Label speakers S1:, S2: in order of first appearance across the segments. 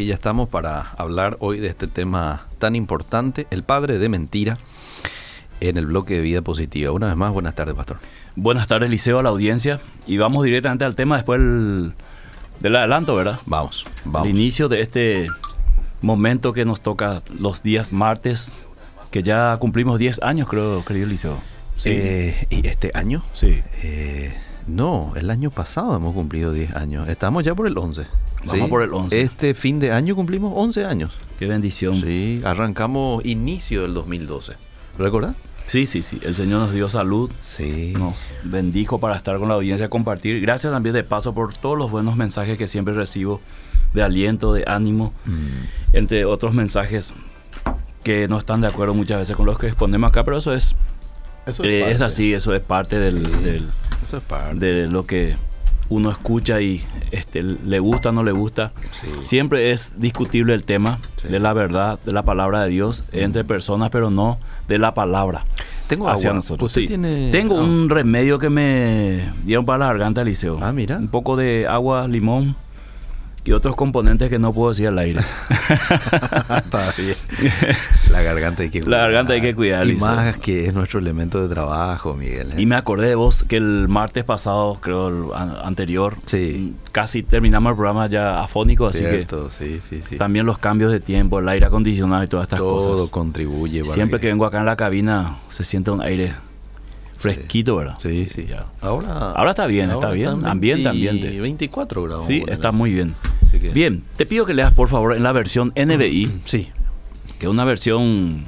S1: Y ya estamos para hablar hoy de este tema tan importante, el padre de mentira, en el bloque de vida positiva. Una vez más, buenas tardes, pastor.
S2: Buenas tardes, Liceo, a la audiencia. Y vamos directamente al tema después del, del adelanto, ¿verdad?
S1: Vamos, vamos.
S2: El inicio de este momento que nos toca los días martes, que ya cumplimos 10 años, creo, querido Liceo.
S1: Sí. Eh, ¿Y este año?
S2: Sí.
S1: Eh, no, el año pasado hemos cumplido 10 años. Estamos ya por el 11.
S2: Vamos
S1: ¿sí?
S2: por el 11.
S1: Este fin de año cumplimos 11 años.
S2: Qué bendición.
S1: Sí, arrancamos inicio del 2012. ¿Recuerdas?
S2: Sí, sí, sí. El Señor nos dio salud.
S1: Sí.
S2: Nos bendijo para estar con la audiencia, compartir. Gracias también de paso por todos los buenos mensajes que siempre recibo de aliento, de ánimo,
S1: Mm.
S2: entre otros mensajes que no están de acuerdo muchas veces con los que exponemos acá, pero eso es,
S1: Eso
S2: eh, es, así, eso es parte del, del-
S1: Eso es parte.
S2: de lo que uno escucha y este, le gusta o no le gusta.
S1: Sí.
S2: Siempre es discutible el tema
S1: Sí.
S2: de la verdad, de la palabra de Dios entre personas, pero no de la palabra
S1: Tengo
S2: hacia
S1: agua.
S2: nosotros.
S1: ¿Usted
S2: Sí.
S1: tiene-
S2: Tengo un remedio que me dieron para la garganta, Liceo.
S1: Ah, mira.
S2: Un poco de agua, limón y otros componentes que no puedo decir al aire.
S1: Está bien. La garganta hay que
S2: La garganta hay que cuidar,
S1: Y más que es nuestro elemento de trabajo, Miguel. ¿eh?
S2: Y me acordé de vos que el martes pasado, creo el an- anterior,
S1: Sí.
S2: casi terminamos el programa ya afónico, así que
S1: Cierto, sí, sí, sí.
S2: también los cambios de tiempo, el aire acondicionado y todas estas
S1: Todo
S2: cosas.
S1: contribuye. para
S2: Siempre que vengo acá en la cabina se siente un aire fresquito, ¿verdad?
S1: Sí, sí.
S2: ya.
S1: Ahora,
S2: Ahora está bien, está bien.
S1: están
S2: Ambiente,
S1: 20
S2: ambiente.
S1: 24 grados.
S2: Sí, está muy bien.
S1: que-
S2: Bien, te pido que leas por favor en la versión NBI,
S1: Sí.
S2: que es una versión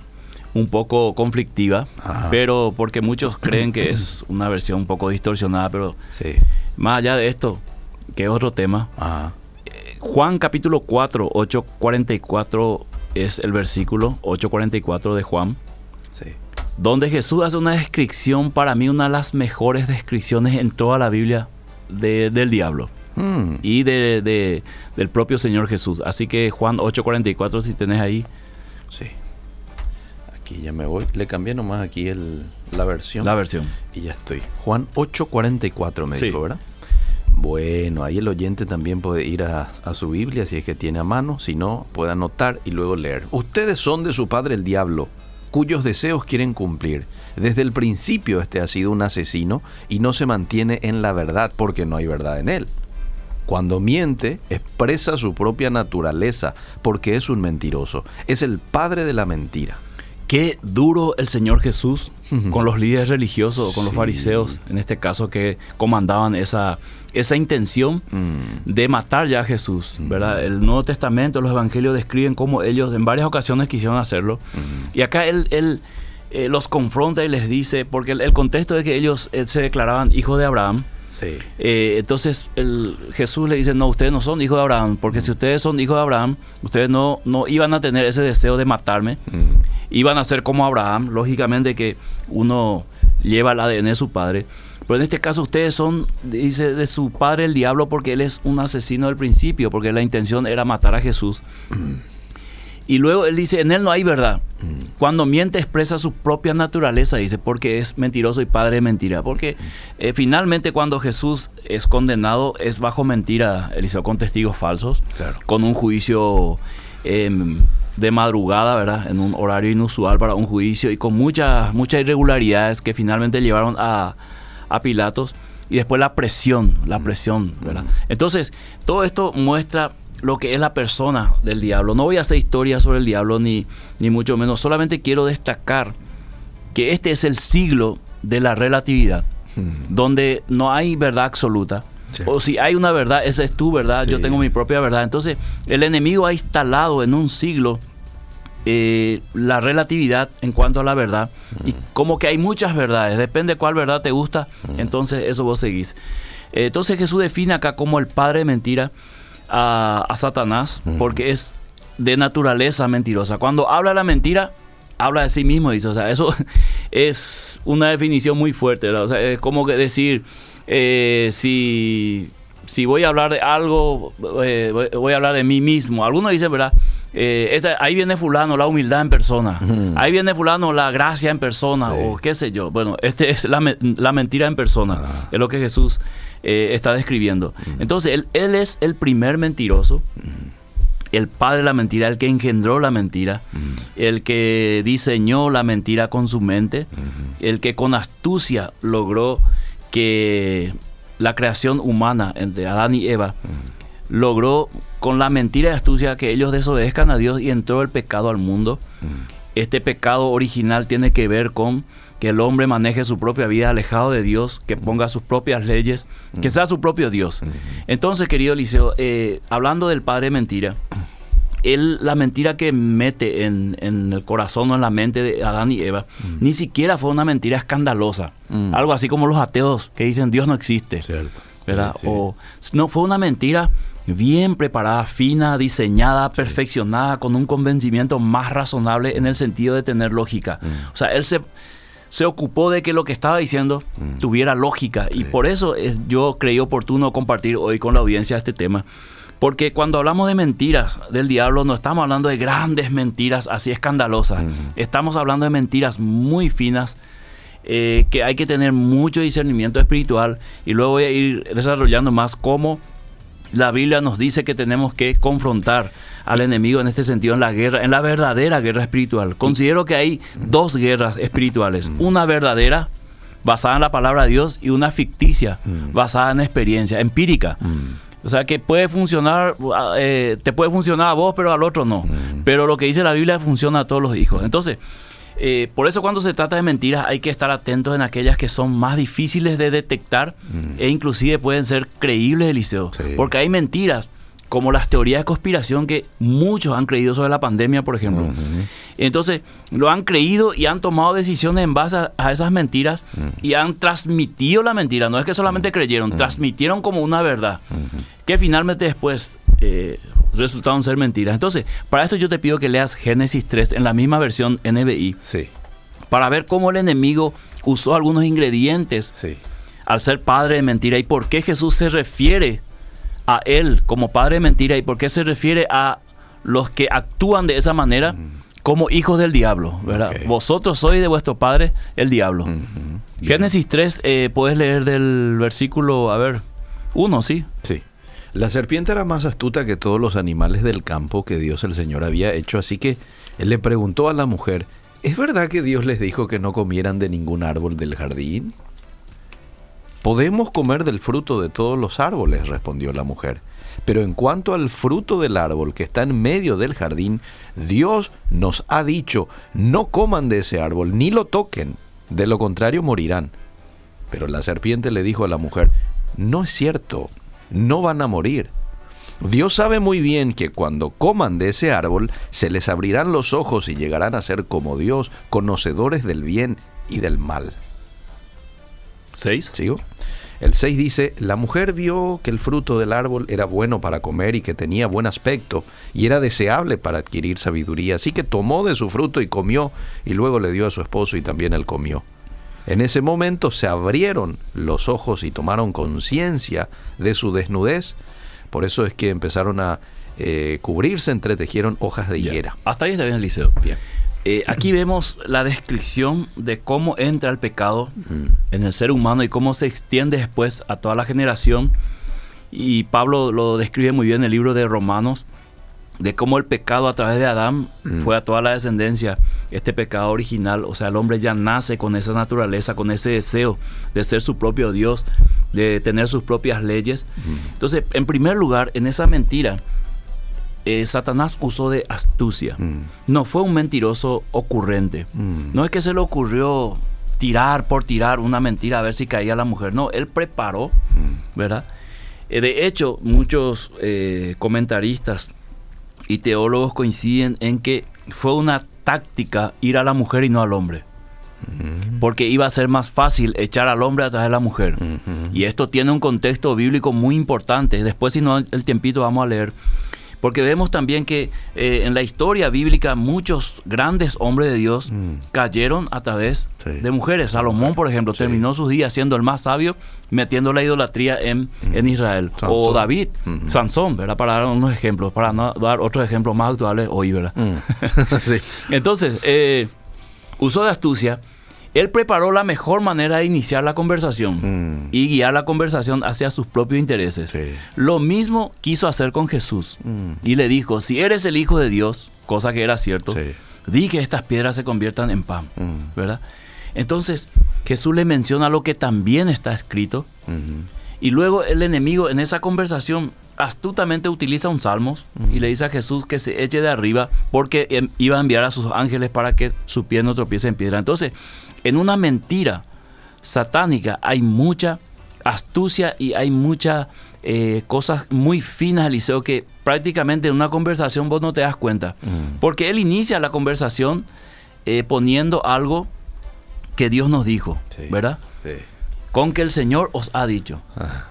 S2: un poco conflictiva,
S1: Ajá.
S2: pero porque muchos creen que es una versión un poco distorsionada, pero
S1: Sí.
S2: más allá de esto, que es otro tema,
S1: Ajá.
S2: Juan capítulo 4, 844 es el versículo 844 de Juan. Donde Jesús hace una descripción, para mí una de las mejores descripciones en toda la Biblia de- del diablo
S1: Mm,
S2: y de, de- del propio Señor Jesús. Así que Juan 8:44, si tenés ahí,
S1: sí. Aquí ya me voy. Le cambié nomás aquí el, la versión.
S2: la versión.
S1: Y ya estoy. Juan 8:44 me
S2: Sí.
S1: dijo, ¿verdad? Bueno, ahí el oyente también puede ir a, a su Biblia si es que tiene a mano, si no, puede anotar y luego leer. Ustedes son de su padre el diablo, cuyos deseos quieren cumplir. Desde el principio este ha sido un asesino y no se mantiene en la verdad porque no hay verdad en él. Cuando miente, expresa su propia naturaleza porque es un mentiroso. Es el padre de la mentira.
S2: Qué duro el Señor Jesús con los líderes religiosos, con los fariseos, en este caso que comandaban esa, esa intención
S1: Mm,
S2: de matar ya a Jesús, ¿verdad? El Nuevo Testamento, los Evangelios describen cómo ellos en varias ocasiones quisieron hacerlo.
S1: mm,
S2: Y acá él, él, eh, los confronta y les dice, porque el, el contexto es que ellos eh, se declaraban hijos de Abraham.
S1: sí.
S2: Eh, entonces el, Jesús le dice, no, ustedes no son hijos de Abraham, porque si ustedes son hijos de Abraham, ustedes no, no iban a tener ese deseo de matarme,
S1: Mm,
S2: iban a ser como Abraham, lógicamente que uno lleva el ADN de su padre. Pero en este caso ustedes son, dice, de su padre el diablo porque él es un asesino del principio, porque la intención era matar a Jesús. Y luego él dice, en él no hay verdad. Cuando miente expresa su propia naturaleza, dice, porque es mentiroso y padre de mentira. Porque eh, finalmente cuando Jesús es condenado es bajo mentira, Eliseo, con testigos falsos,
S1: Claro.
S2: con un juicio em, de madrugada, ¿verdad? En un horario inusual para un juicio y con muchas muchas irregularidades que finalmente llevaron a, a Pilatos. Y después la presión, la presión, ¿verdad? Entonces, todo esto muestra lo que es la persona del diablo. No voy a hacer historia sobre el diablo ni, ni mucho menos. Solamente quiero destacar que este es el siglo de la relatividad,
S1: mm.
S2: donde no hay verdad absoluta.
S1: Sí.
S2: O si hay una verdad, esa es tu verdad, yo tengo mi propia verdad. Entonces, el enemigo ha instalado en un siglo eh, la relatividad en cuanto a la verdad. Y como que hay muchas verdades, depende cuál verdad te gusta, entonces eso vos seguís. Eh, entonces Jesús define acá como el padre de mentira a, a Satanás, porque es de naturaleza mentirosa. Cuando habla la mentira, habla de sí mismo, dice. O sea, eso es una definición muy fuerte. ¿verdad? O sea, es como que decir, eh, si, si voy a hablar de algo, voy- voy a hablar de mí mismo. Algunos dicen, ¿verdad? Eh, esta- ahí viene fulano, la humildad en persona. Ahí viene fulano, la gracia en persona,
S1: Sí.
S2: o qué sé yo. Bueno, este es la, la mentira en persona.
S1: Ah.
S2: Es lo que Jesús eh, está describiendo. Entonces, él, él es el primer mentiroso. el padre de la mentira, el que engendró la mentira, el que diseñó la mentira con su mente, el que con astucia logró que la creación humana entre Adán y Eva logró con la mentira y astucia que ellos desobedezcan a Dios y entró el pecado al mundo. Este pecado original tiene que ver con que el hombre maneje su propia vida alejado de Dios, que ponga sus propias leyes, que sea su propio Dios. Entonces, querido Eliseo, eh, hablando del padre mentira, él, la mentira que mete en, el corazón o en la mente de Adán y Eva, ni siquiera fue una mentira escandalosa. Algo así como los ateos que dicen Dios no existe. ¿Verdad? O, no, fue una mentira bien preparada, fina, diseñada, perfeccionada, con un convencimiento más razonable en el sentido de tener lógica. O sea, él se se ocupó de que lo que estaba diciendo mm. tuviera lógica. Y por eso yo creí oportuno compartir hoy con la audiencia este tema. Porque cuando hablamos de mentiras del diablo, no estamos hablando de grandes mentiras así escandalosas. Estamos hablando de mentiras muy finas eh, que hay que tener mucho discernimiento espiritual. Y luego voy a ir desarrollando más cómo la Biblia nos dice que tenemos que confrontar al enemigo en este sentido en la guerra, en la verdadera guerra espiritual. Considero que hay dos guerras espirituales, mm. una verdadera basada en la palabra de Dios y una ficticia mm. basada en experiencia empírica. Mm. O sea que puede funcionar, eh, te puede funcionar a vos, pero al otro no. Pero lo que dice la Biblia funciona a todos los hijos. Entonces, eh, por eso cuando se trata de mentiras hay que estar atentos en aquellas que son más difíciles de detectar e inclusive pueden ser creíbles, Eliseo. Porque hay mentiras como las teorías de conspiración que muchos han creído sobre la pandemia, por ejemplo. Entonces, lo han creído y han tomado decisiones en base a, esas mentiras y han transmitido la mentira. No es que solamente creyeron, transmitieron como una verdad, que finalmente después eh, resultaron ser mentiras. Entonces, para esto yo te pido que leas Génesis 3 en la misma versión NBI.
S1: Sí.
S2: Para ver cómo el enemigo usó algunos ingredientes al ser padre de mentira y por qué Jesús se refiere a él como padre de mentira y por qué se refiere a los que actúan de esa manera como hijos del diablo, ¿verdad? Vosotros sois de vuestro padre el diablo. Génesis 3, eh, puedes leer del versículo, a ver, 1, ¿sí?
S1: Sí. La serpiente era más astuta que todos los animales del campo que Dios el Señor había hecho, así que él le preguntó a la mujer, ¿es verdad que Dios les dijo que no comieran de ningún árbol del jardín? Podemos comer del fruto de todos los árboles, respondió la mujer. Pero en cuanto al fruto del árbol que está en medio del jardín, Dios nos ha dicho, no coman de ese árbol, ni lo toquen, de lo contrario morirán. Pero la serpiente le dijo a la mujer, no es cierto, no van a morir. Dios sabe muy bien que cuando coman de ese árbol, se les abrirán los ojos y llegarán a ser como Dios, conocedores del bien y del mal.
S2: ¿Seis?
S1: ¿Sigo? El 6 dice, la mujer vio que el fruto del árbol era bueno para comer y que tenía buen aspecto y era deseable para adquirir sabiduría, así que tomó de su fruto y comió y luego le dio a su esposo y también él comió. En ese momento se abrieron los ojos y tomaron conciencia de su desnudez, por eso es que empezaron a eh, cubrirse, entretejieron hojas de higuera.
S2: Hasta ahí está bien, Eliseo. Bien. Eh, aquí vemos la descripción de cómo entra el pecado en el ser humano y cómo se extiende después a toda la generación. Y Pablo lo describe muy bien en el libro de Romanos, de cómo el pecado a través de Adán fue a toda la descendencia, este pecado original, o sea, el hombre ya nace con esa naturaleza, con ese deseo de ser su propio Dios, de tener sus propias leyes. Entonces, en primer lugar, en esa mentira, eh, Satanás usó de astucia. Mm. No fue un mentiroso ocurrente. Mm. No es que se le ocurrió tirar por tirar una mentira a ver si caía la mujer. No, él preparó, mm. ¿verdad? Eh, de hecho, muchos eh, comentaristas y teólogos coinciden en que fue una táctica ir a la mujer y no al hombre. Porque iba a ser más fácil echar al hombre atrás de la mujer. Mm-hmm. Y esto tiene un contexto bíblico muy importante. Después, si no, el tiempito vamos a leer porque vemos también que eh, en la historia bíblica muchos grandes hombres de Dios mm. cayeron a través de mujeres. Salomón, por ejemplo, terminó sus días siendo el más sabio, metiendo la idolatría en, mm. en Israel. O David, mm-hmm. Sansón, ¿verdad? Para dar unos ejemplos, para no dar otros ejemplos más actuales hoy, ¿verdad? Mm. Entonces, eh, uso de astucia Él preparó la mejor manera de iniciar la conversación
S1: Mm.
S2: y guiar la conversación hacia sus propios intereses.
S1: Sí.
S2: Lo mismo quiso hacer con Jesús.
S1: Mm.
S2: Y le dijo, si eres el Hijo de Dios, cosa que era cierto,
S1: Sí.
S2: di que estas piedras se conviertan en pan.
S1: Mm.
S2: ¿Verdad? Entonces, Jesús le menciona lo que también está escrito. Y luego el enemigo en esa conversación astutamente utiliza un salmos y le dice a Jesús que se eche de arriba porque em, iba a enviar a sus ángeles para que su pie no tropiece en piedra. Entonces, en una mentira satánica hay mucha astucia y hay muchas eh, cosas muy finas, Eliseo, que prácticamente en una conversación vos no te das cuenta.
S1: Mm.
S2: Porque él inicia la conversación eh, poniendo algo que Dios nos dijo,
S1: Sí.
S2: ¿verdad?
S1: Sí.
S2: Con que el Señor os ha dicho.
S1: Ah.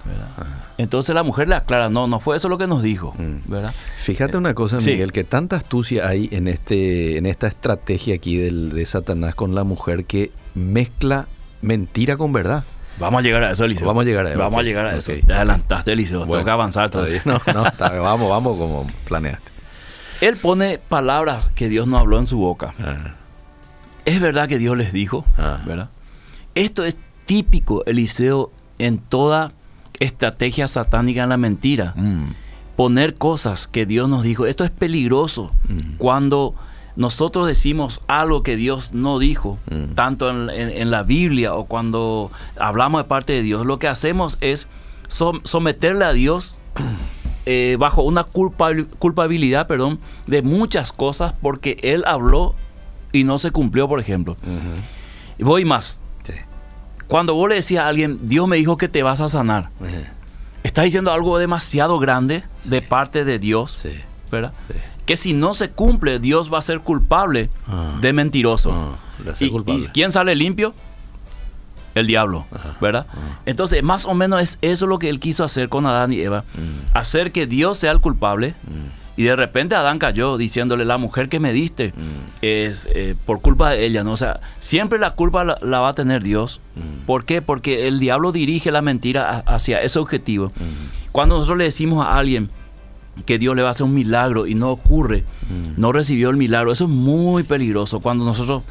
S2: Entonces la mujer le aclara, no, no fue eso lo que nos dijo,
S1: Mm.
S2: ¿verdad?
S1: Fíjate una cosa,
S2: Sí.
S1: Miguel, que tanta astucia hay en este, en esta estrategia aquí del, de Satanás con la mujer que mezcla mentira con verdad.
S2: Vamos a llegar a eso, Eliseo.
S1: Vamos a llegar a eso.
S2: Vamos a llegar a eso.
S1: ok.
S2: Te adelantaste, Eliseo.
S1: Bueno,
S2: que avanzar todavía.
S1: No, no, está vamos, vamos como planeaste.
S2: Él pone palabras que Dios no habló en su boca.
S1: Ah,
S2: Es verdad que Dios les dijo,
S1: Ah.
S2: ¿verdad? Esto es típico, Eliseo, en toda estrategia satánica en la mentira.
S1: mm,
S2: Poner cosas que Dios nos dijo. Esto es peligroso
S1: Mm.
S2: cuando nosotros decimos algo que Dios no dijo,
S1: Mm.
S2: tanto en, en- en la Biblia o cuando hablamos de parte de Dios. Lo que hacemos es som- someterle a Dios eh, bajo una culpabil- culpabilidad, perdón, de muchas cosas porque Él habló y no se cumplió, por ejemplo. Voy más.
S1: sí.
S2: Cuando vos le decías a alguien, Dios me dijo que te vas a sanar,
S1: Eh,
S2: estás diciendo algo demasiado grande de parte de Dios,
S1: Sí.
S2: ¿verdad? Que si no se cumple, Dios va a ser culpable
S1: Ah.
S2: de mentiroso.
S1: Ah,
S2: ¿Y,
S1: culpable.
S2: y quién sale limpio? El diablo,
S1: Ajá.
S2: ¿verdad?
S1: Ah.
S2: Entonces, más o menos es eso lo que él quiso hacer con Adán y Eva.
S1: Mm.
S2: Hacer que Dios sea el culpable.
S1: Mm.
S2: Y de repente Adán cayó diciéndole, la mujer que me diste
S1: Mm.
S2: es eh, por culpa de ella, ¿no? O sea, siempre la culpa la, la va a tener Dios.
S1: Mm.
S2: ¿Por qué? Porque el diablo dirige la mentira a- hacia ese objetivo.
S1: Mm.
S2: Cuando nosotros le decimos a alguien que Dios le va a hacer un milagro y no ocurre,
S1: Mm.
S2: no recibió el milagro, eso es muy peligroso. Cuando nosotros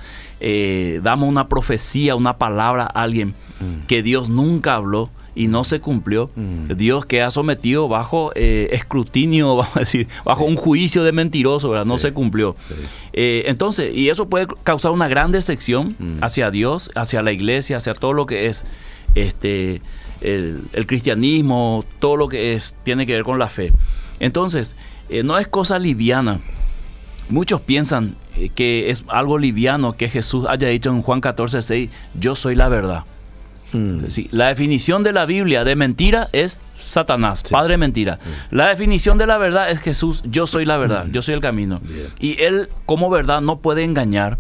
S2: eh, damos una profecía, una palabra a alguien
S1: Mm.
S2: que Dios nunca habló y no se cumplió,
S1: Mm.
S2: Dios queda sometido bajo eh, escrutinio, vamos a decir, bajo un juicio de mentiroso, ¿verdad? No
S1: Sí.
S2: se cumplió.
S1: Sí.
S2: Eh, entonces, y eso puede causar una gran decepción hacia Dios, hacia la iglesia, hacia todo lo que es este el, el cristianismo, todo lo que es tiene que ver con la fe. Entonces, eh, no es cosa liviana. Muchos piensan eh, que es algo liviano que Jesús haya dicho en Juan 14, 6, yo soy la verdad.
S1: Mm.
S2: Sí, la definición de la Biblia de mentira es Satanás,
S1: Sí.
S2: padre de mentira. La definición de la verdad es Jesús, yo soy la verdad, yo soy el camino. Y él como verdad no puede engañar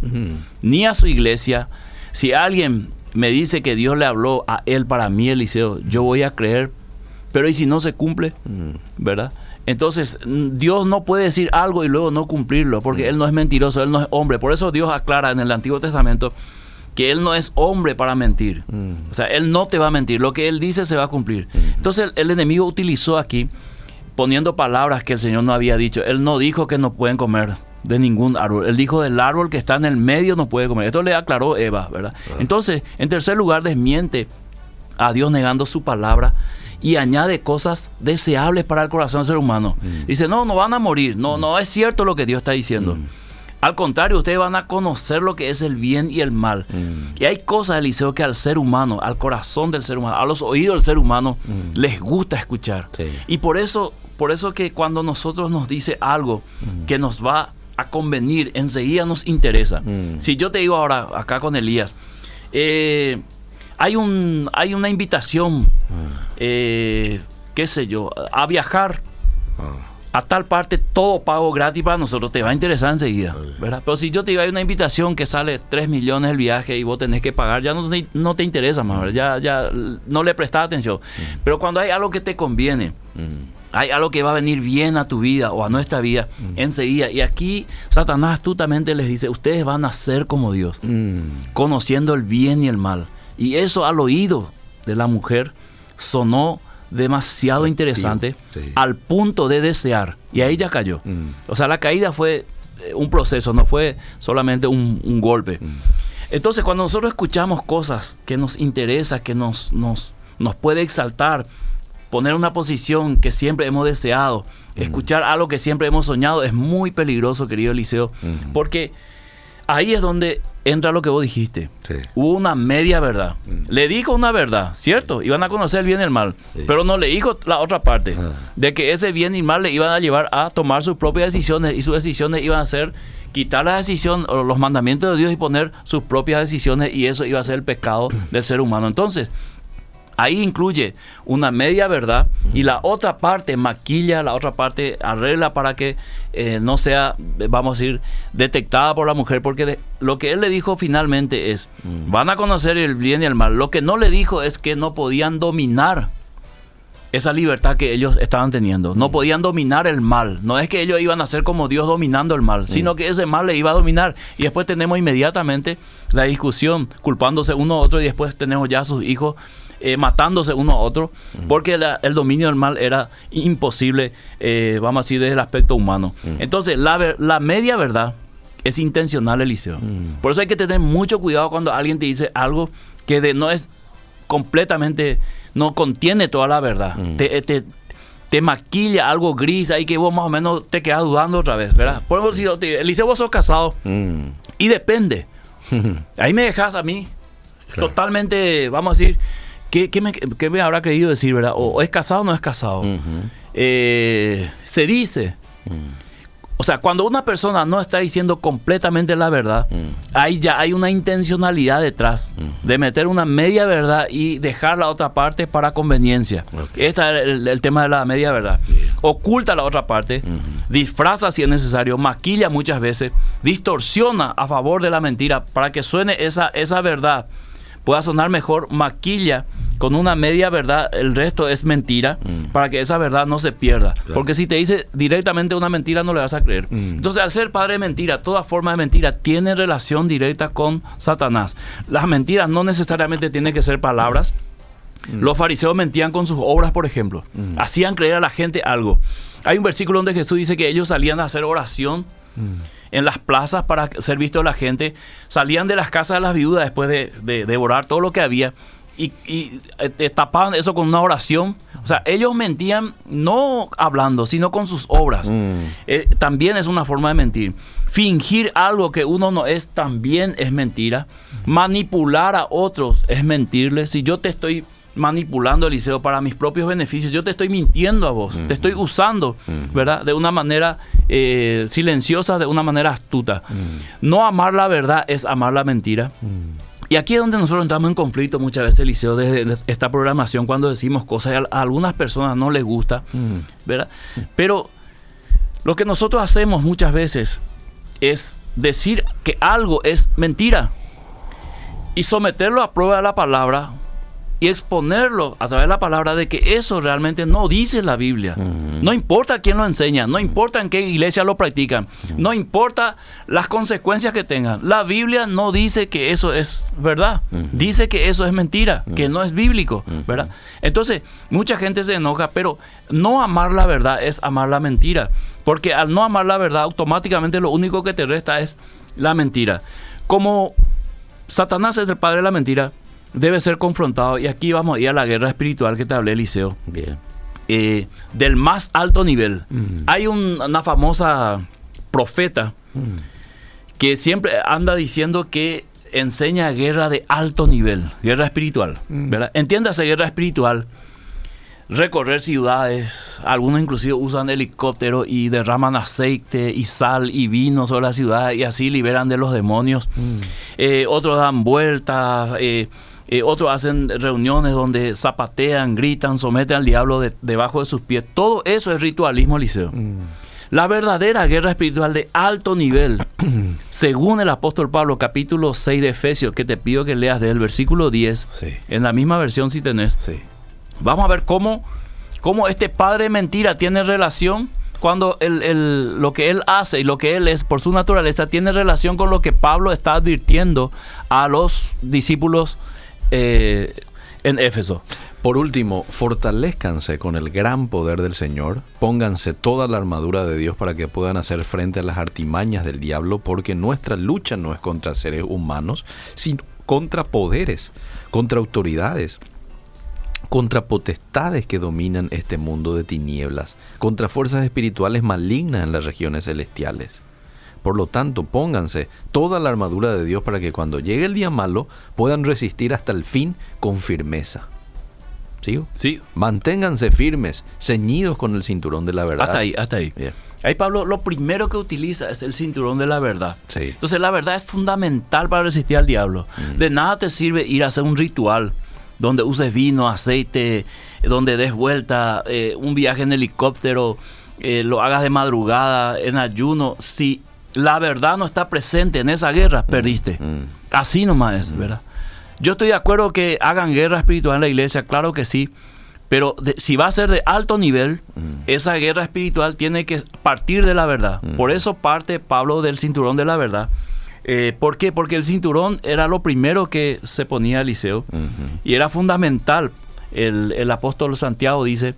S2: ni a su iglesia. Si alguien me dice que Dios le habló a él para mí, Eliseo, yo voy a creer. Pero ¿y si no se cumple? ¿Verdad? Entonces, mm, Dios no puede decir algo y luego no cumplirlo, porque Él no es mentiroso, Él no es hombre. Por eso Dios aclara en el Antiguo Testamento que Él no es hombre para mentir.
S1: Mm.
S2: O sea, Él no te va a mentir, lo que Él dice se va a cumplir. Entonces, el, el enemigo utilizó aquí, poniendo palabras que el Señor no había dicho. Él no dijo que no pueden comer de ningún árbol. Él dijo del árbol que está en el medio no puede comer. Esto le aclaró Eva, ¿verdad? Entonces, en tercer lugar, desmiente a Dios negando su palabra y añade cosas deseables para el corazón del ser humano. Dice, no, no van a morir, no, no es cierto lo que Dios está diciendo. Al contrario, ustedes van a conocer lo que es el bien y el mal.
S1: Mm.
S2: Y hay cosas, Eliseo, que al ser humano, al corazón del ser humano, a los oídos del ser humano, les gusta escuchar.
S1: Sí.
S2: Y por eso, por eso que cuando nosotros nos dice algo que nos va a convenir, enseguida nos interesa.
S1: Mm.
S2: Si yo te digo ahora, acá con Elías, eh, hay, un, hay una invitación, eh, qué sé yo, a viajar a tal parte, todo pago gratis para nosotros, te va a interesar enseguida, ¿verdad? Pero si yo te digo, hay una invitación que sale 3 millones el viaje y vos tenés que pagar, ya no te, no te interesa más, ¿verdad? Ya, ya no le prestás atención. Pero cuando hay algo que te conviene,
S1: Mm.
S2: hay algo que va a venir bien a tu vida o a nuestra vida, enseguida. Y aquí Satanás astutamente les dice, ustedes van a ser como Dios,
S1: Mm.
S2: conociendo el bien y el mal. Y eso al oído de la mujer sonó demasiado interesante
S1: sí.
S2: al punto de desear. Y ahí ya cayó.
S1: Mm.
S2: O sea, la caída fue eh, un proceso, no fue solamente un, un golpe. Entonces, cuando nosotros escuchamos cosas que nos interesa, que nos, nos, nos puede exaltar, poner una posición que siempre hemos deseado, escuchar algo que siempre hemos soñado, es muy peligroso, querido Eliseo, porque ahí es donde entra lo que vos dijiste. Hubo una media verdad. Le dijo una verdad, ¿cierto? Iban a conocer el bien y el mal. Pero no le dijo la otra parte, ah. de que ese bien y mal le iban a llevar a tomar sus propias decisiones y sus decisiones iban a ser quitar la decisión o los mandamientos de Dios y poner sus propias decisiones y eso iba a ser el pecado del ser humano. Entonces, Ahí incluye una media verdad y la otra parte maquilla, la otra parte arregla para que eh, no sea, vamos a decir, detectada por la mujer, porque lo que él le dijo finalmente es, mm. van a conocer el bien y el mal. Lo que no le dijo es que no podían dominar esa libertad que ellos estaban teniendo. No mm. podían dominar el mal. No es que ellos iban a ser como Dios dominando el mal, sino mm. que ese mal le iba a dominar. Y después tenemos inmediatamente la discusión, culpándose uno a otro, y después tenemos ya a sus hijos eh, matándose uno a otro, porque el dominio del mal era imposible, eh, vamos a decir, desde el aspecto humano. Entonces, la, la media verdad es intencional, Eliseo. Por eso hay que tener mucho cuidado cuando alguien te dice algo que de, no es completamente, no contiene toda la verdad. Te, te, te, maquilla algo gris ahí que vos más o menos te quedas dudando otra vez, ¿verdad? Por ejemplo, si Eliseo, vos sos casado y depende. Ahí me dejas a mí totalmente, vamos a decir, ¿Qué, me, habrá querido decir, verdad? O, es casado o no es casado. Eh, se dice. O sea, cuando una persona no está diciendo completamente la verdad, ahí ya hay una intencionalidad detrás de meter una media verdad y dejar la otra parte para conveniencia. Este es el, tema de la media verdad. Oculta la otra parte, disfraza si es necesario, maquilla muchas veces, distorsiona a favor de la mentira para que suene esa, esa verdad pueda sonar mejor, maquilla con una media verdad, el resto es mentira, mm. para que esa verdad no se pierda. Porque si te dice directamente una mentira, no le vas a creer. Mm. Entonces, al ser padre de mentira, toda forma de mentira tiene relación directa con Satanás. Las mentiras no necesariamente tienen que ser palabras. Mm. Los fariseos mentían con sus obras, por ejemplo. Hacían creer a la gente algo. Hay un versículo donde Jesús dice que ellos salían a hacer oración en las plazas para ser visto la gente. Salían de las casas de las viudas después de, devorar todo lo que había y, eh, tapaban eso con una oración. O sea, ellos mentían no hablando, sino con sus obras. Mm. Eh, también es una forma de mentir. Fingir algo que uno no es también es mentira. Manipular a otros es mentirles. Si yo te estoy manipulando, Eliseo, para mis propios beneficios. Yo te estoy mintiendo a vos, te estoy usando, ¿verdad? De una manera eh, silenciosa, de una manera astuta. No amar la verdad es amar la mentira. Y aquí es donde nosotros entramos en conflicto muchas veces, Eliseo, desde esta programación, cuando decimos cosas, a, algunas personas no les gusta, ¿verdad? Pero lo que nosotros hacemos muchas veces es decir que algo es mentira y someterlo a prueba de la palabra y exponerlo a través de la palabra de que eso realmente no dice la Biblia. No importa quién lo enseña, no importa en qué iglesia lo practican, no importa las consecuencias que tengan. La Biblia no dice que eso es verdad, dice que eso es mentira, que no es bíblico, ¿verdad? Entonces, mucha gente se enoja, pero no amar la verdad es amar la mentira, porque al no amar la verdad, automáticamente lo único que te resta es la mentira. Como Satanás es el padre de la mentira, debe ser confrontado. Y aquí vamos a ir a la guerra espiritual que te hablé, Eliseo. Bien. Eh, del más alto nivel. Mm. Hay una famosa profeta mm. que siempre anda diciendo que enseña guerra de alto nivel, guerra espiritual. Mm. ¿verdad? Entiéndase guerra espiritual. Recorrer ciudades, algunos inclusive usan helicóptero y derraman aceite y sal y vino sobre la ciudad y así liberan de los demonios. Eh, otros dan vueltas, eh, eh, otros hacen reuniones donde zapatean, gritan, someten al diablo debajo de sus pies. Todo eso es ritualismo, Liceo. Mm. La verdadera guerra espiritual de alto nivel, según el apóstol Pablo, capítulo 6 de Efesios, que te pido que leas del versículo 10, en la misma versión si tenés. Vamos a ver cómo, cómo este padre de mentira tiene relación cuando el, lo que él hace y lo que él es por su naturaleza tiene relación con lo que Pablo está advirtiendo a los discípulos eh, en Éfeso.
S1: Por último, fortalezcanse con el gran poder del Señor, pónganse toda la armadura de Dios para que puedan hacer frente a las artimañas del diablo, porque nuestra lucha no es contra seres humanos, sino contra poderes, contra autoridades, contra potestades que dominan este mundo de tinieblas, contra fuerzas espirituales malignas en las regiones celestiales. Por lo tanto, pónganse toda la armadura de Dios para que cuando llegue el día malo puedan resistir hasta el fin con firmeza. ¿Sigo?
S2: Sí.
S1: Manténganse firmes, ceñidos con el cinturón de la verdad.
S2: Hasta ahí, hasta ahí. Ahí Pablo lo primero que utiliza es el cinturón de la verdad.
S1: Sí.
S2: Entonces la verdad es fundamental para resistir al diablo.
S1: Mm.
S2: De nada te sirve ir a hacer un ritual donde uses vino, aceite, donde des vuelta, eh, un viaje en helicóptero, eh, lo hagas de madrugada, en ayuno. Si la verdad no está presente en esa guerra, perdiste.
S1: Mm.
S2: Así nomás es, ¿verdad? Yo estoy de acuerdo que hagan guerra espiritual en la iglesia, claro que sí. Pero de- si va a ser de alto nivel, esa guerra espiritual tiene que partir de la verdad. Por eso parte Pablo del cinturón de la verdad. Eh, ¿Por qué? Porque el cinturón era lo primero que se ponía Eliseo y era fundamental. El, el apóstol Santiago dice,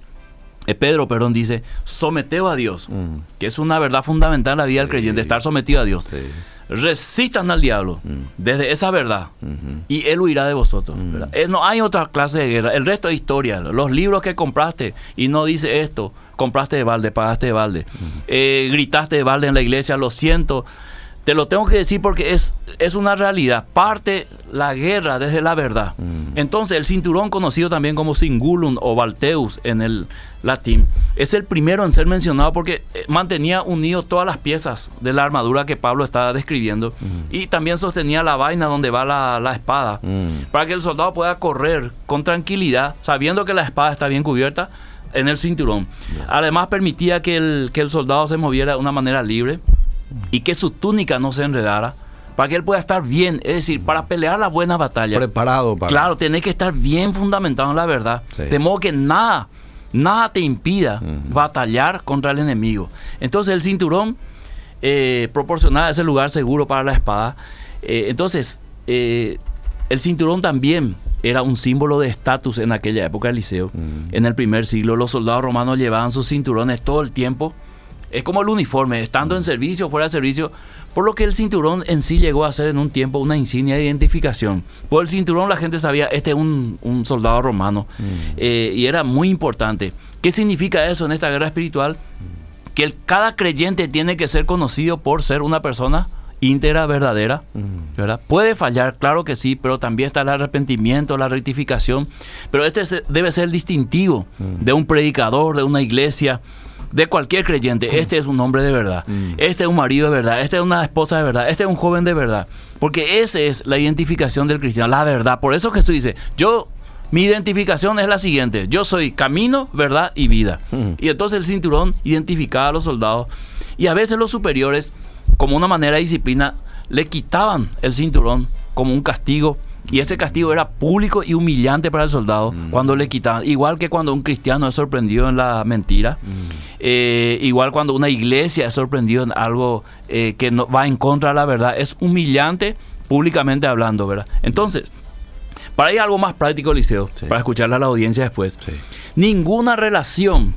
S2: eh, Pedro, perdón, dice, someteo a Dios,
S1: Mm.
S2: que es una verdad fundamental en la vida del
S1: Sí.
S2: creyente, estar sometido a Dios.
S1: Sí.
S2: Resistan al diablo
S1: Mm.
S2: desde esa verdad y él huirá de vosotros.
S1: Mm.
S2: Eh, no hay otra clase de guerra. El resto es historia. Los libros que compraste y no dice esto, compraste de balde, pagaste de balde, Eh, gritaste de balde en la iglesia, lo siento. Te lo tengo que decir porque es, es una realidad. Parte la guerra desde la verdad.
S1: Mm.
S2: Entonces, el cinturón conocido también como Singulum o Valteus en el latín, es el primero en ser mencionado porque eh, mantenía unido todas las piezas de la armadura que Pablo estaba describiendo y también sostenía la vaina donde va la, la espada
S1: Mm.
S2: para que el soldado pueda correr con tranquilidad, sabiendo que la espada está bien cubierta en el cinturón. Además permitía que el, que el soldado se moviera de una manera libre y que su túnica no se enredara, para que él pueda estar bien, es decir, para pelear la buena batalla.
S1: Preparado para.
S2: Claro, tenés que estar bien fundamentado en la verdad,
S1: Sí.
S2: de modo que nada, nada te impida batallar contra el enemigo. Entonces el cinturón eh, proporcionaba ese lugar seguro para la espada. Eh, entonces, eh, el cinturón también era un símbolo de estatus en aquella época de Liceo. En el primer siglo los soldados romanos llevaban sus cinturones todo el tiempo. Es como el uniforme, estando en servicio fuera de servicio, por lo que el cinturón en sí llegó a ser en un tiempo una insignia de identificación. Por el cinturón la gente sabía, este es un, un soldado romano, Eh, y era muy importante. ¿Qué significa eso en esta guerra espiritual? Que el- cada creyente tiene que ser conocido por ser una persona íntegra, verdadera,
S1: Mm.
S2: ¿verdad? Puede fallar, claro que sí, pero también está el arrepentimiento, la rectificación. Pero este debe ser el distintivo de un predicador, de una iglesia, de cualquier creyente. Este es un hombre de verdad.
S1: Mm.
S2: Este es un marido de verdad. Este es una esposa de verdad. Este es un joven de verdad. Porque esa es la identificación del cristiano, la verdad. Por eso Jesús dice, yo... Mi identificación es la siguiente. Yo soy camino, verdad y vida.
S1: Mm.
S2: Y entonces el cinturón identificaba a los soldados. Y a veces los superiores, como una manera de disciplina, le quitaban el cinturón como un castigo. Y ese castigo era público y humillante para el soldado cuando le quitaban. Igual que cuando un cristiano es sorprendido en la mentira. Eh, igual cuando una iglesia es sorprendido en algo eh, que no, va en contra de la verdad. Es humillante públicamente hablando, ¿verdad? Entonces, para ir a algo más práctico, Liceo,
S1: Sí.
S2: para escucharle a la audiencia después.
S1: Sí.
S2: Ninguna relación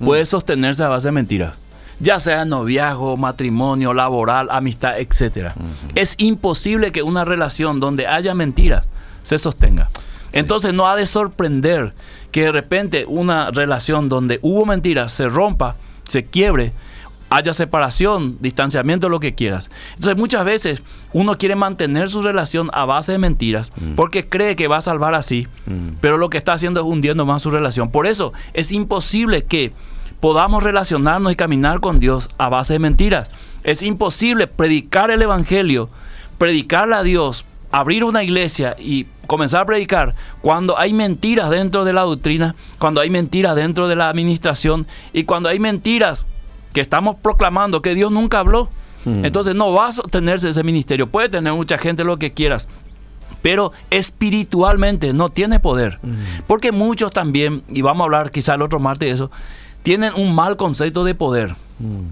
S1: Mm.
S2: puede sostenerse a base de mentiras. Ya sea noviazgo, matrimonio, laboral, amistad, etcétera. Es imposible que una relación donde haya mentiras se sostenga. Entonces no ha de sorprender que de repente una relación donde hubo mentiras se rompa, se quiebre, haya separación, distanciamiento, lo que quieras. Entonces muchas veces uno quiere mantener su relación a base de mentiras porque cree que va a salvar así,
S1: Mm.
S2: pero lo que está haciendo es hundiendo más su relación. Por eso es imposible que podamos relacionarnos y caminar con Dios a base de mentiras. Es imposible predicar el Evangelio, predicarle a Dios, abrir una iglesia y comenzar a predicar cuando hay mentiras dentro de la doctrina, cuando hay mentiras dentro de la administración y cuando hay mentiras que estamos proclamando que Dios nunca habló.
S1: Hmm.
S2: Entonces no va a sostenerse ese ministerio. Puede tener mucha gente lo que quieras, pero espiritualmente no tiene poder. Porque muchos también, y vamos a hablar quizá el otro martes de eso, tienen un mal concepto de poder.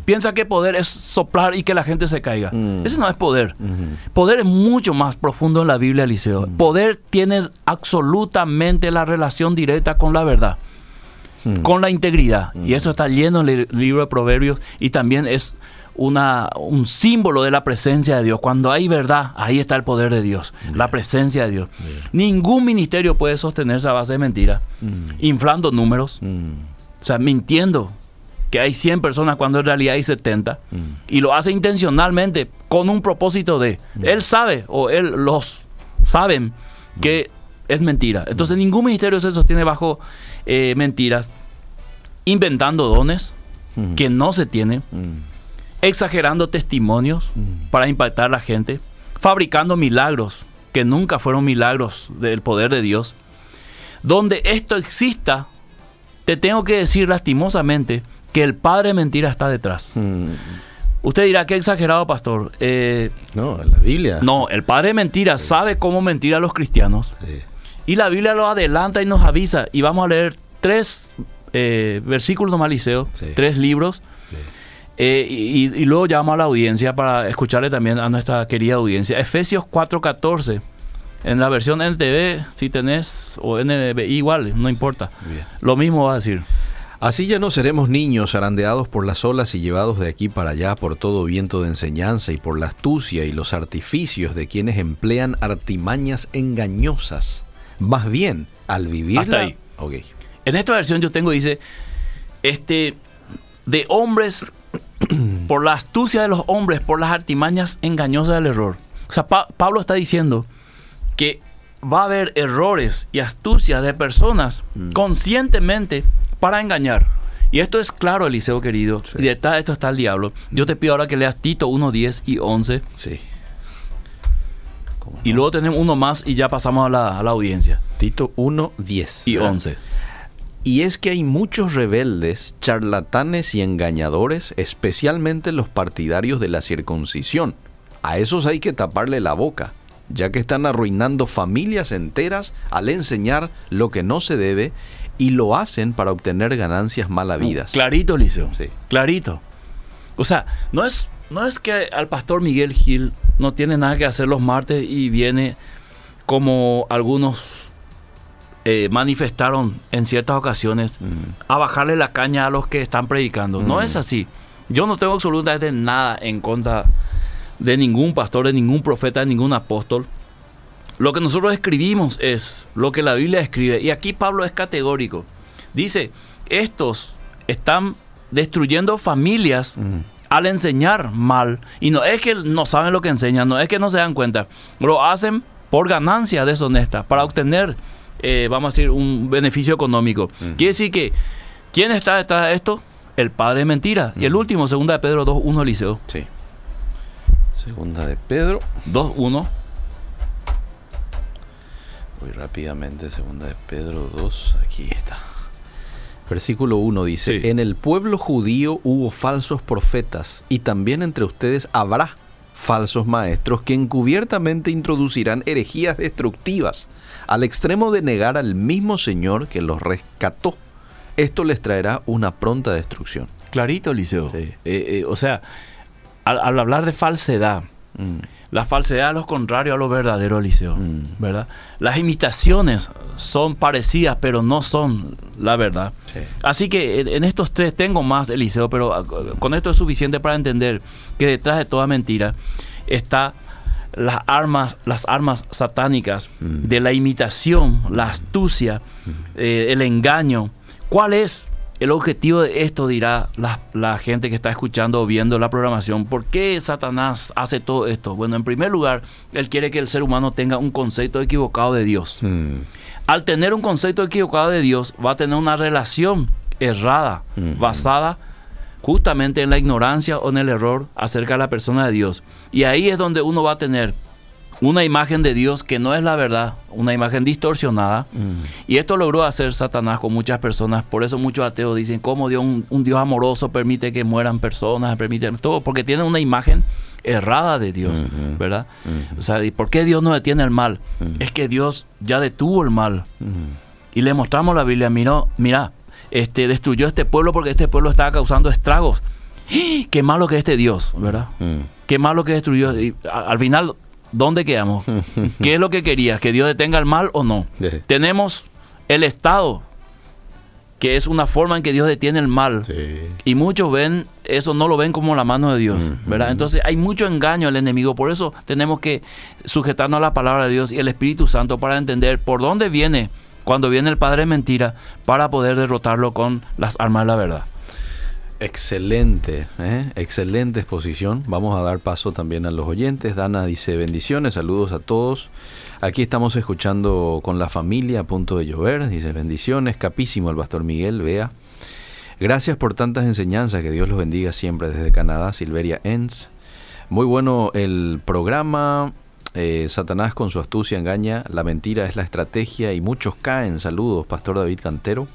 S2: Piensa que poder es soplar y que la gente se caiga.
S1: Mm.
S2: Ese no es poder.
S1: Ujú.
S2: Poder es mucho más profundo en la Biblia, Eliseo. Poder tiene absolutamente la relación directa con la verdad,
S1: Mm.
S2: con la integridad. Y eso está lleno en el libro de Proverbios y también es una, un símbolo de la presencia de Dios. Cuando hay verdad, ahí está el poder de Dios, la presencia de Dios. Ningún ministerio puede sostenerse a base de mentiras, inflando números,
S1: Mm.
S2: O sea, mintiendo que hay 100 personas cuando en realidad hay 70
S1: Mm.
S2: y lo hace intencionalmente con un propósito de él sabe o él los saben que es mentira. Entonces ningún ministerio se sostiene bajo eh, mentiras, inventando dones
S1: Mm.
S2: que no se tienen,
S1: Mm.
S2: exagerando testimonios para impactar a la gente, fabricando milagros que nunca fueron milagros del poder de Dios. Donde esto exista, te tengo que decir lastimosamente que el padre de mentira está detrás.
S1: Mm.
S2: Usted dirá, qué exagerado, pastor. Eh,
S1: No, la Biblia.
S2: no, el padre de mentira sabe cómo mentir a los cristianos.
S1: Sí.
S2: Y la Biblia lo adelanta y nos avisa. Y vamos a leer tres eh, versículos nomás, Liceo,
S1: Sí.
S2: tres libros. Eh, y, y luego llamo a la audiencia para escucharle también a nuestra querida audiencia. Efesios 4:14. En la versión NTV, si tenés, o NBI igual, no importa.
S1: Bien.
S2: Lo mismo va a decir.
S1: Así ya no seremos niños zarandeados por las olas y llevados de aquí para allá por todo viento de enseñanza y por la astucia y los artificios de quienes emplean artimañas engañosas. Más bien, al vivir
S2: Hasta ahí. En esta versión yo tengo, dice, este, de hombres, por la astucia de los hombres, por las artimañas engañosas del error. O sea, Pa- Pablo está diciendo que va a haber errores y astucias de personas conscientemente para engañar. Y esto es claro, Eliseo querido.
S1: Sí.
S2: Y detrás de esto está el diablo. Yo te pido ahora que leas Tito 1, 10 y 11.
S1: Sí. ¿Cómo
S2: Y
S1: no?
S2: luego tenemos uno más y ya pasamos a la, a la audiencia.
S1: Tito 1, 10.
S2: Y
S1: ¿verdad?
S2: 11.
S1: Y es que hay muchos rebeldes, charlatanes y engañadores, especialmente los partidarios de la circuncisión. A esos hay que taparle la boca, ya que están arruinando familias enteras al enseñar lo que no se debe y lo hacen para obtener ganancias malavidas.
S2: Clarito, Liceo.
S1: Sí.
S2: Clarito. O sea, no es, no es que al pastor Miguel Gil no tiene nada que hacer los martes y viene como algunos eh, manifestaron en ciertas ocasiones a bajarle la caña a los que están predicando. No
S1: Mm.
S2: es así. Yo no tengo absolutamente nada en contra de ningún pastor, de ningún profeta, de ningún apóstol. Lo que nosotros escribimos es lo que la Biblia escribe. Y aquí Pablo es categórico. Dice, estos están destruyendo familias
S1: Mm.
S2: al enseñar mal. Y no es que no saben lo que enseñan, no es que no se dan cuenta. Lo hacen por ganancia deshonesta, para obtener, eh, vamos a decir, un beneficio económico. Quiere decir que, ¿quién está detrás de esto? El padre de mentira. Y el último, segunda de Pedro 2.1, Eliseo.
S1: Sí. Segunda de Pedro.
S2: 2.1.
S1: Voy rápidamente, segunda de Pedro 2, aquí está. Versículo 1 dice,
S2: Sí.
S1: en el pueblo judío hubo falsos profetas y también entre ustedes habrá falsos maestros que encubiertamente introducirán herejías destructivas al extremo de negar al mismo Señor que los rescató. Esto les traerá una pronta destrucción.
S2: Clarito, Eliseo.
S1: Sí.
S2: Eh, eh, o sea, al, al hablar de falsedad,
S1: Mm,
S2: la falsedad es lo contrario a lo verdadero, Eliseo.
S1: Mm.
S2: ¿Verdad? Las imitaciones son parecidas, pero no son la verdad.
S1: sí.
S2: Así que en, en estos tres tengo más, Eliseo, pero ah, con esto es suficiente para entender que detrás de toda mentira está las armas, las armas satánicas
S1: Mm.
S2: de la imitación, la astucia, eh, el engaño. ¿Cuál es el objetivo de esto? Dirá la, la gente que está escuchando o viendo la programación. ¿Por qué Satanás hace todo esto? Bueno, en primer lugar, él quiere que el ser humano tenga un concepto equivocado de Dios
S1: Mm,
S2: al tener un concepto equivocado de Dios, va a tener una relación errada,
S1: Ujú.
S2: basada justamente en la ignorancia o en el error acerca de la persona de Dios. Y ahí es donde uno va a tener una imagen de Dios que no es la verdad, una imagen distorsionada.
S1: mm,
S2: Y esto logró hacer Satanás con muchas personas. Por eso muchos ateos dicen, ¿cómo Dios, un, un Dios amoroso permite que mueran personas? Permite todo, porque tienen una imagen errada de Dios. ¿verdad? O sea, ¿y por qué Dios no detiene el mal? Es que Dios ya detuvo el mal. Y le mostramos la Biblia, mira, mira, este, destruyó este pueblo porque este pueblo estaba causando estragos. ¡Ah! qué malo que es este Dios, ¿verdad?
S1: Mm.
S2: Qué malo que destruyó. Y al final, ¿dónde quedamos? ¿Qué es lo que querías? ¿Que Dios detenga el mal o no?
S1: Sí.
S2: Tenemos el Estado, que es una forma en que Dios detiene el mal.
S1: Sí.
S2: Y muchos ven, eso no lo ven como la mano de Dios, ¿verdad? Entonces hay mucho engaño al enemigo, por eso tenemos que sujetarnos a la palabra de Dios y el Espíritu Santo para entender por dónde viene, cuando viene el Padre de mentira, para poder derrotarlo con las armas de la verdad.
S1: Excelente, ¿eh? excelente exposición. Vamos a dar paso también a los oyentes. Dana dice bendiciones, saludos a todos. Aquí estamos escuchando con la familia a punto de llover. Dice bendiciones, capísimo el pastor Miguel, vea. Gracias por tantas enseñanzas, que Dios los bendiga siempre desde Canadá, Silveria Enz. Muy bueno el programa. Eh, Satanás con su astucia engaña, la mentira es la estrategia y muchos caen. Saludos, Pastor David Cantero.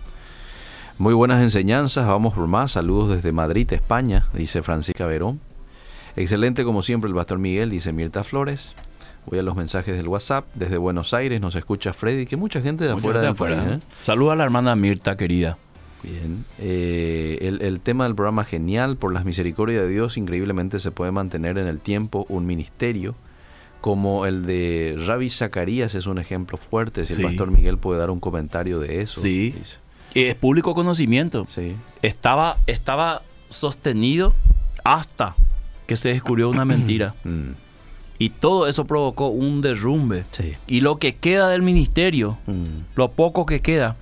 S1: Muy buenas enseñanzas, vamos por más. Saludos desde Madrid, España, dice Francisca Verón. Excelente como siempre el Pastor Miguel, dice Mirta Flores. Voy a los mensajes del WhatsApp. Desde Buenos Aires nos escucha Freddy, que mucha gente de
S2: Mucha
S1: afuera
S2: gente
S1: del
S2: afuera,
S1: país,
S2: ¿eh?
S1: ¿eh?
S2: Saluda a la hermana Mirta, querida.
S1: Bien. Eh, el, el tema del programa genial, por las misericordias de Dios, increíblemente se puede mantener en el tiempo un ministerio como el de Rabbi Zacarías es un ejemplo fuerte. Si
S2: Sí.
S1: el pastor Miguel puede dar un comentario de eso.
S2: Sí.
S1: dice.
S2: Y es público conocimiento.
S1: Sí.
S2: Estaba, estaba sostenido hasta que se descubrió una mentira.
S1: Mm,
S2: Y todo eso provocó un derrumbe.
S1: sí.
S2: Y lo que queda del ministerio,
S1: Mm,
S2: lo poco que queda,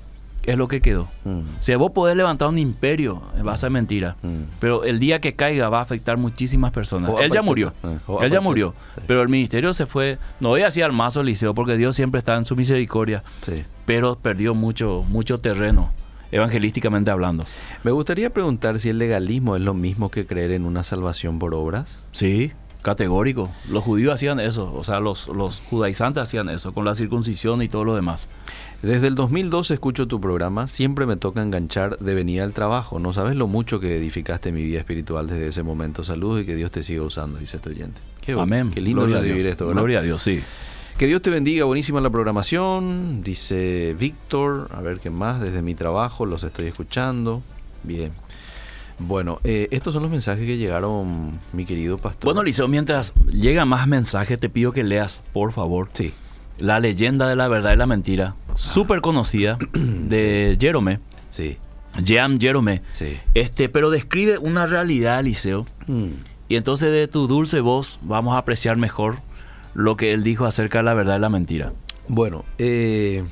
S2: es lo que quedó.
S1: mm,
S2: O sea, vos podés levantar un imperio en base a mentira,
S1: mm.
S2: pero el día que caiga va a afectar muchísimas personas. Él ya murió.
S1: eh,
S2: Él ya murió.
S1: sí.
S2: Pero el ministerio se fue, no voy a decir al mazo liceo, porque Dios siempre está en su misericordia,
S1: Sí.
S2: pero perdió mucho, mucho terreno, evangelísticamente hablando.
S1: Me gustaría preguntar si el legalismo es lo mismo que creer en una salvación por obras.
S2: Sí, categórico. Los judíos hacían eso, o sea, los, los judaizantes hacían eso, con la circuncisión y todo lo demás.
S1: Desde el 2012 escucho tu programa, siempre me toca enganchar de venida al trabajo. No sabes lo mucho que edificaste mi vida espiritual desde ese momento. Saludos y que Dios te siga usando, dice este oyente. Qué,
S2: Amén.
S1: Qué lindo
S2: Gloria Dios.
S1: esto, ¿verdad?
S2: Gloria a Dios, sí.
S1: Que Dios te bendiga, buenísima la programación, dice Víctor. A ver qué más, desde mi trabajo los estoy escuchando. Bien. Bueno, eh, estos son los mensajes que llegaron, mi querido pastor.
S2: Bueno, Liceo, mientras llega más mensajes, te pido que leas, por favor,
S1: Sí,
S2: La leyenda de la verdad y la mentira, súper conocida, de Jerome,
S1: sí,
S2: Jean Jerome.
S1: sí.
S2: Este, pero describe una realidad, Liceo.
S1: Mm,
S2: Y entonces de tu dulce voz vamos a apreciar mejor lo que él dijo acerca de la verdad y la mentira.
S1: Bueno, eh,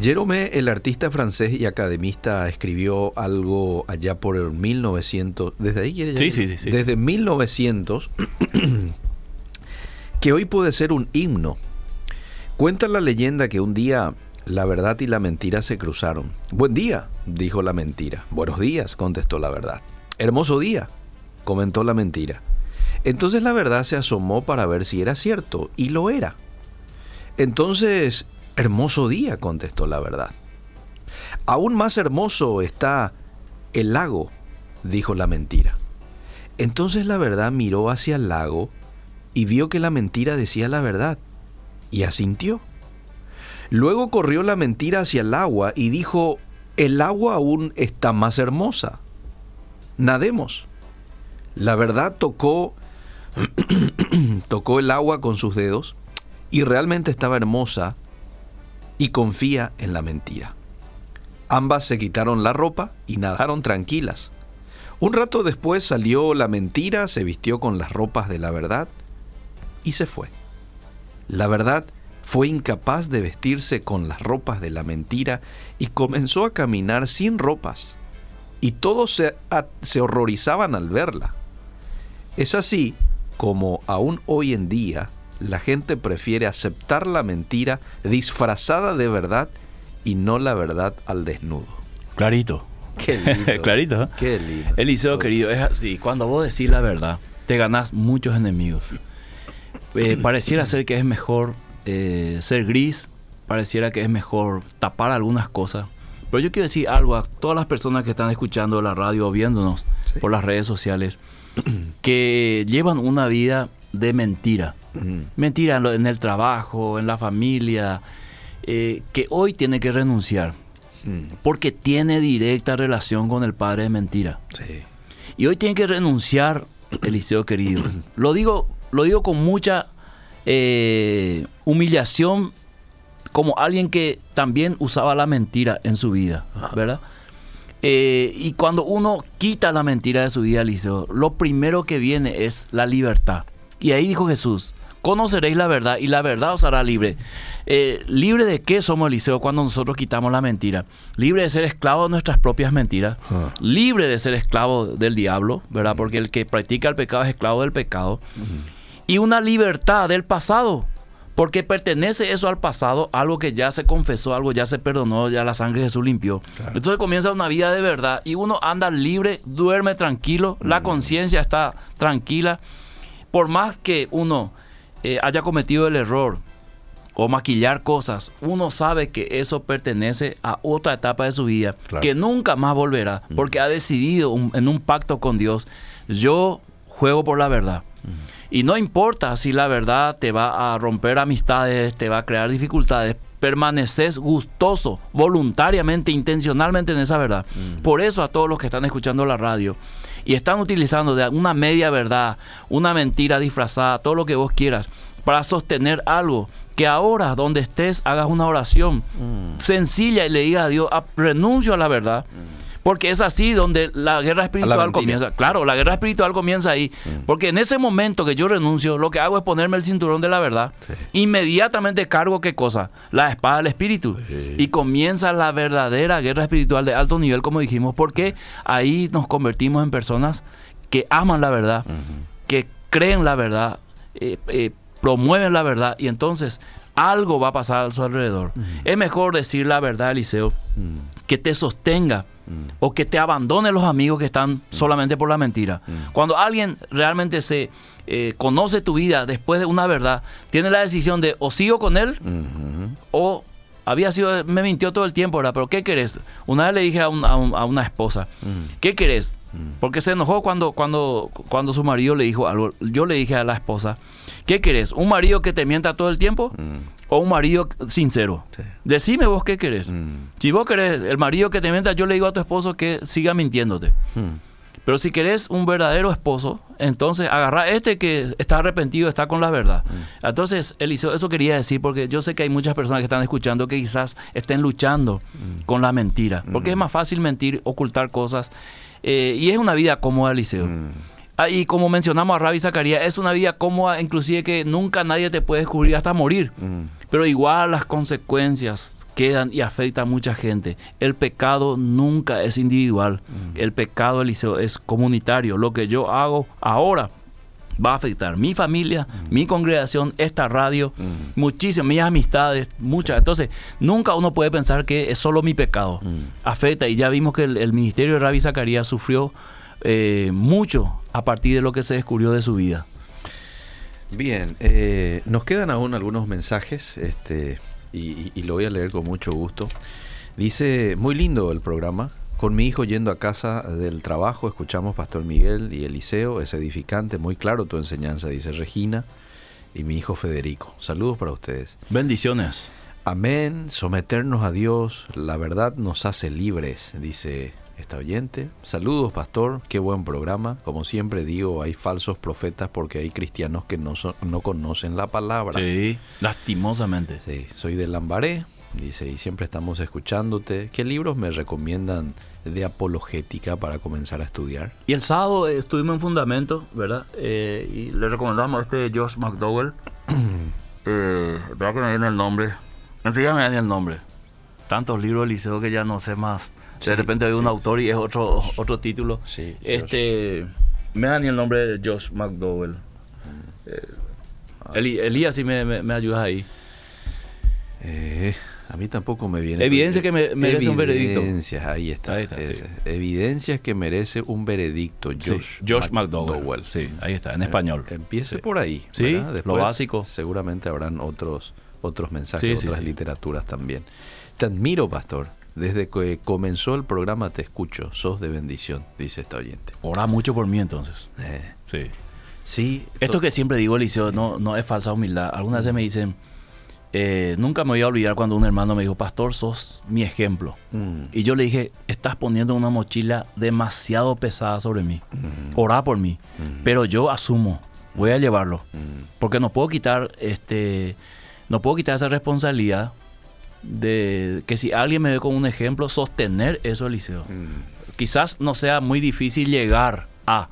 S1: Jerome, el artista francés y academista, escribió algo allá por el 1900. ¿Desde ahí quiere
S2: Sí, sí, sí, sí.
S1: Desde 1900, que hoy puede ser un himno. Cuenta la leyenda que un día la verdad y la mentira se cruzaron. Buen día, dijo la mentira. Buenos días, contestó la verdad. Hermoso día, comentó la mentira. Entonces la verdad se asomó para ver si era cierto, y lo era. Entonces, hermoso día, contestó la verdad. Aún más hermoso está el lago, dijo la mentira. Entonces la verdad miró hacia el lago y vio que la mentira decía la verdad, y asintió. Luego corrió la mentira hacia el agua y dijo, el agua aún está más hermosa. Nademos. La verdad tocó tocó el agua con sus dedos y realmente estaba hermosa y confía en la mentira. Ambas se quitaron la ropa y nadaron tranquilas. Un rato después salió la mentira, se vistió con las ropas de la verdad y se fue. La verdad fue incapaz de vestirse con las ropas de la mentira y comenzó a caminar sin ropas. Y todos se, a- se horrorizaban al verla. Es así como aún hoy en día la gente prefiere aceptar la mentira disfrazada de verdad y no la verdad al desnudo.
S2: Clarito.
S1: Qué lindo.
S2: Clarito. ¿eh?
S1: Qué lindo.
S2: Eliseo, querido, es así. Cuando vos decís la verdad, te ganás muchos enemigos. Eh, pareciera ser que es mejor eh, ser gris, pareciera que es mejor tapar algunas cosas. Pero yo quiero decir algo a todas las personas que están escuchando la radio o viéndonos
S1: Sí.
S2: por las redes sociales, que llevan una vida de mentira.
S1: Mm,
S2: Mentira en, lo- en el trabajo, en la familia, eh, que hoy tiene que renunciar
S1: mm,
S2: porque tiene directa relación con el padre de mentira.
S1: sí.
S2: Y hoy tiene que renunciar, Eliseo querido. Lo digo, lo digo con mucha eh, humillación como alguien que también usaba la mentira en su vida, ¿verdad? Eh, y cuando uno quita la mentira de su vida, Eliseo, lo primero que viene es la libertad. Y ahí dijo Jesús, conoceréis la verdad y la verdad os hará libre. Eh, ¿Libre de qué somos, Eliseo, cuando nosotros quitamos la mentira? Libre de ser esclavo de nuestras propias mentiras.
S1: Ah.
S2: Libre de ser esclavo del diablo, ¿verdad? Porque el que practica el pecado es esclavo del pecado. Y una libertad del pasado. Porque pertenece eso al pasado, algo que ya se confesó, algo ya se perdonó, ya la sangre de Jesús limpió. Entonces comienza una vida de verdad y uno anda libre, duerme tranquilo, la conciencia está tranquila. Por más que uno eh, haya cometido el error o maquillar cosas, uno sabe que eso pertenece a otra etapa de su vida,
S1: Claro.
S2: que nunca más volverá, porque ha decidido un- en un pacto con Dios, yo juego por la verdad. Y no importa si la verdad te va a romper amistades, te va a crear dificultades, permaneces gustoso, voluntariamente, intencionalmente en esa verdad. Por eso a todos los que están escuchando la radio y están utilizando de una media verdad, una mentira disfrazada, todo lo que vos quieras, para sostener algo, que ahora donde estés hagas una oración sencilla y le digas a Dios, "Ah, renuncio a la verdad. Porque es así donde la guerra espiritual comienza. Claro, la guerra espiritual comienza ahí. Porque en ese momento que yo renuncio, lo que hago es ponerme el cinturón de la verdad.
S1: Sí.
S2: Inmediatamente cargo qué cosa? La espada del espíritu.
S1: Sí.
S2: Y comienza la verdadera guerra espiritual de alto nivel, como dijimos, porque ahí nos convertimos en personas que aman la verdad, que creen la verdad, eh, eh, promueven la verdad y entonces algo va a pasar a su alrededor. Es mejor decir la verdad, Eliseo, que te sostenga o que te abandone los amigos que están solamente por la mentira. Cuando alguien realmente se eh, conoce tu vida después de una verdad, tiene la decisión de o sigo con él o había sido, me mintió todo el tiempo, ¿verdad? Pero ¿qué querés? Una vez le dije a, un- a un- a una esposa, ¿qué querés? Porque se enojó cuando, cuando, cuando su marido le dijo algo. Yo le dije a la esposa, ¿qué querés? ¿Un marido que te mienta todo el tiempo? ¿O un marido sincero?
S1: Sí.
S2: Decime vos qué querés.
S1: Mm.
S2: Si vos querés el marido que te mienta, yo le digo a tu esposo que siga mintiéndote.
S1: Mm.
S2: Pero si querés un verdadero esposo, entonces agarra este que está arrepentido, está con la verdad. Entonces, Eliseo, eso quería decir porque yo sé que hay muchas personas que están escuchando que quizás estén luchando con la mentira. Porque es más fácil mentir, ocultar cosas. eh, y es una vida cómoda, Eliseo.
S1: Mm.
S2: Ah, y como mencionamos a Rabbi Zacarías, es una vida cómoda, inclusive que nunca nadie te puede descubrir hasta morir.
S1: Mm.
S2: Pero igual las consecuencias quedan y afectan a mucha gente. El pecado nunca es individual. El pecado, Eliseo, es comunitario. Lo que yo hago ahora va a afectar mi familia, mi congregación, esta radio, muchísimas, mis amistades, muchas. Entonces, nunca uno puede pensar que es solo mi pecado. Afecta. Y ya vimos que el, el ministerio de Rabbi Zacarías sufrió eh, mucho a partir de lo que se descubrió de su vida.
S1: Bien, eh, nos quedan aún algunos mensajes este, y, y- y lo voy a leer con mucho gusto. Dice, muy lindo el programa. Con mi hijo yendo a casa del trabajo, escuchamos Pastor Miguel y Eliseo, es edificante, muy claro tu enseñanza, dice Regina, y mi hijo Federico. Saludos para ustedes.
S2: Bendiciones.
S1: Amén, someternos a Dios, la verdad nos hace libres, dice esta oyente. Saludos, pastor, qué buen programa. Como siempre digo, hay falsos profetas porque hay cristianos que no, son- no conocen la palabra.
S2: Sí, lastimosamente.
S1: Sí, soy de Lambaré, dice, y siempre estamos escuchándote. ¿Qué libros me recomiendan de apologética para comenzar a estudiar?
S2: Y el sábado eh, estuvimos en Fundamento, ¿verdad? Eh, y le recomendamos este de Josh McDowell. eh, que me viene el nombre. Enseguida me viene el nombre. Tantos libros del liceo que ya no sé más. De repente hay un
S1: sí,
S2: autor y es otro, otro título.
S1: Sí,
S2: Este, me da ni el nombre de Josh McDowell. Eh, Eli- Elías, si me, me, me ayudas ahí.
S1: Eh, a mí tampoco me viene.
S2: Evidencia que me- merece un veredicto.
S1: Evidencias, ahí está.
S2: Ahí está, sí.
S1: ese. Evidencias que merece un veredicto. Josh,
S2: Sí, Josh McDowell. Sí, ahí está, en español.
S1: Empiece
S2: Sí.
S1: por ahí.
S2: Sí,
S1: ¿verdad?
S2: lo básico.
S1: Seguramente habrán otros, otros mensajes, otras literaturas también. Te admiro, pastor. Desde que comenzó el programa te escucho. Sos de bendición, dice esta oyente.
S2: Ora mucho por mí entonces.
S1: Eh,
S2: Sí.
S1: sí.
S2: Esto
S1: to-
S2: que siempre digo, Eliseo, no, no es falsa humildad. Algunas veces me dicen, eh, nunca me voy a olvidar cuando un hermano me dijo, pastor, sos mi ejemplo.
S1: Mm.
S2: Y yo le dije, estás poniendo una mochila demasiado pesada sobre mí. Orá por mí. Pero yo asumo, voy a llevarlo. Porque no puedo quitar, este, no puedo quitar esa responsabilidad de que si alguien me ve con un ejemplo, sostener eso, Eliseo. Quizás no sea muy difícil llegar a,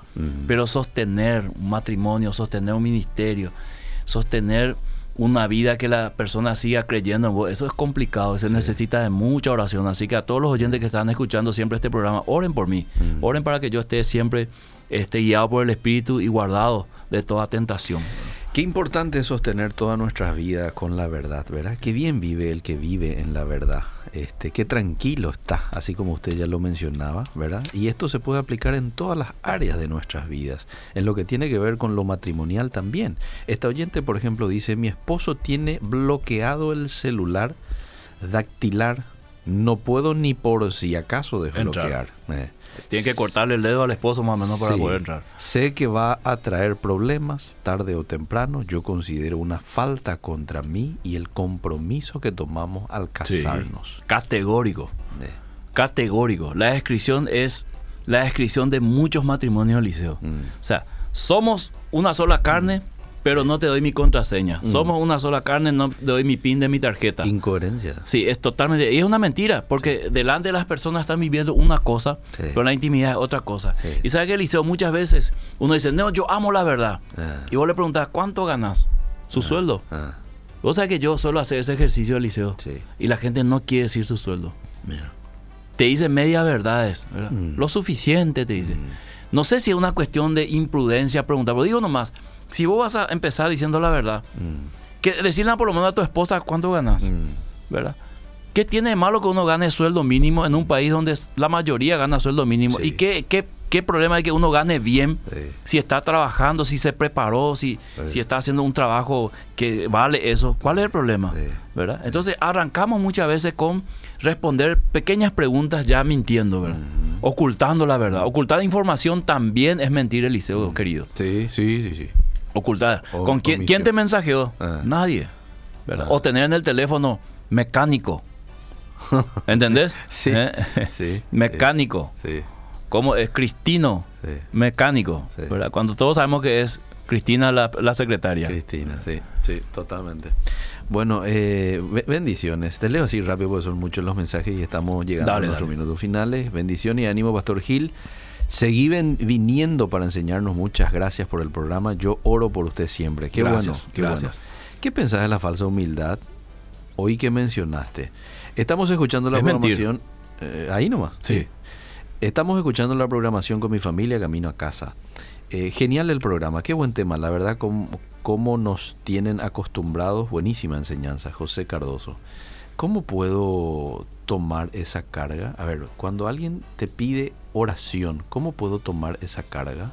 S2: pero sostener un matrimonio, sostener un ministerio, sostener una vida que la persona siga creyendo en vos, eso es complicado, se necesita de mucha oración. Así que a todos los oyentes que están escuchando siempre este programa, oren por mí, oren para que yo esté siempre esté guiado por el Espíritu y guardado de toda tentación.
S1: Qué importante es sostener toda nuestra vida con la verdad, ¿verdad? Qué bien vive el que vive en la verdad. Este, qué tranquilo está, así como usted ya lo mencionaba, ¿verdad? Y esto se puede aplicar en todas las áreas de nuestras vidas, en lo que tiene que ver con lo matrimonial también. Esta oyente, por ejemplo, dice, mi esposo tiene bloqueado el celular dactilar, no puedo ni por si acaso desbloquear. Eh,
S2: Tienen que cortarle el dedo al esposo más o menos para
S1: Sí.
S2: poder entrar.
S1: Sé que va a traer problemas tarde o temprano. Yo considero una falta contra mí y el compromiso que tomamos al casarnos.
S2: Categórico. Categórico. La descripción es la descripción de muchos matrimonios liceo.
S1: Mm.
S2: O sea, somos una sola carne, pero no te doy mi contraseña.
S1: Mm.
S2: Somos una sola carne, no te doy mi pin de mi tarjeta.
S1: Incoherencia.
S2: Sí, es totalmente. Y es una mentira, porque delante de las personas están viviendo una cosa,
S1: Sí.
S2: pero la intimidad es otra cosa.
S1: Sí.
S2: Y sabes que Eliseo, muchas veces uno dice, no, yo amo la verdad.
S1: Ah.
S2: Y vos le preguntas, ¿cuánto ganas? Su sueldo.
S1: Ah,
S2: Vos sabés que yo suelo hacer ese ejercicio, Eliseo,
S1: Sí.
S2: y la gente no quiere decir su sueldo. Te dice media verdades, ¿verdad?
S1: Mm.
S2: Lo suficiente te dice. No sé si es una cuestión de imprudencia preguntar, pero digo nomás, si vos vas a empezar diciendo la verdad,
S1: mm,
S2: que decirle por lo menos a tu esposa cuánto ganas.
S1: mm.
S2: ¿verdad? ¿Qué tiene de malo que uno gane sueldo mínimo en un país donde la mayoría gana sueldo mínimo?
S1: Sí.
S2: ¿Y qué, qué, qué problema hay que uno gane bien
S1: Sí.
S2: si está trabajando, si se preparó, si,
S1: Sí.
S2: si está haciendo un trabajo que vale eso? ¿Cuál es el problema?
S1: Sí.
S2: ¿verdad? Entonces arrancamos muchas veces con responder pequeñas preguntas ya mintiendo, ¿verdad? Ocultando la verdad. Ocultar información también es mentir, Eliseo, querido.
S1: Sí, sí, sí, sí.
S2: Ocultar.
S1: O
S2: ¿Con quién, quién te mensajeó?
S1: Ah.
S2: Nadie. ¿verdad?
S1: Ah.
S2: O tener en el teléfono mecánico. ¿Entendés?
S1: Sí,
S2: ¿Eh?
S1: sí.
S2: mecánico.
S1: Sí,
S2: ¿Cómo es? Cristino.
S1: sí.
S2: Mecánico. ¿verdad? Cuando todos sabemos que es Cristina la, la secretaria.
S1: Cristina, sí, sí, totalmente. Bueno, eh, be- bendiciones. Te leo así rápido porque son muchos los mensajes y estamos llegando
S2: Dale,
S1: a nuestros
S2: dale.
S1: minutos finales. Bendición y ánimo, Pastor Gil. Seguí ven- viniendo para enseñarnos. Muchas gracias por el programa. Yo oro por usted siempre. Qué
S2: Gracias,
S1: bueno, qué
S2: gracias.
S1: bueno. ¿Qué pensás de la falsa humildad? Hoy que mencionaste. Estamos escuchando la
S2: Es
S1: programación. eh, ahí nomás.
S2: Sí.
S1: Estamos escuchando la programación con mi familia camino a casa. Eh, genial el programa, qué buen tema, la verdad, cómo, cómo nos tienen acostumbrados, buenísima enseñanza, José Cardoso. ¿Cómo puedo tomar esa carga? A ver, cuando alguien te pide oración, ¿cómo puedo tomar esa carga?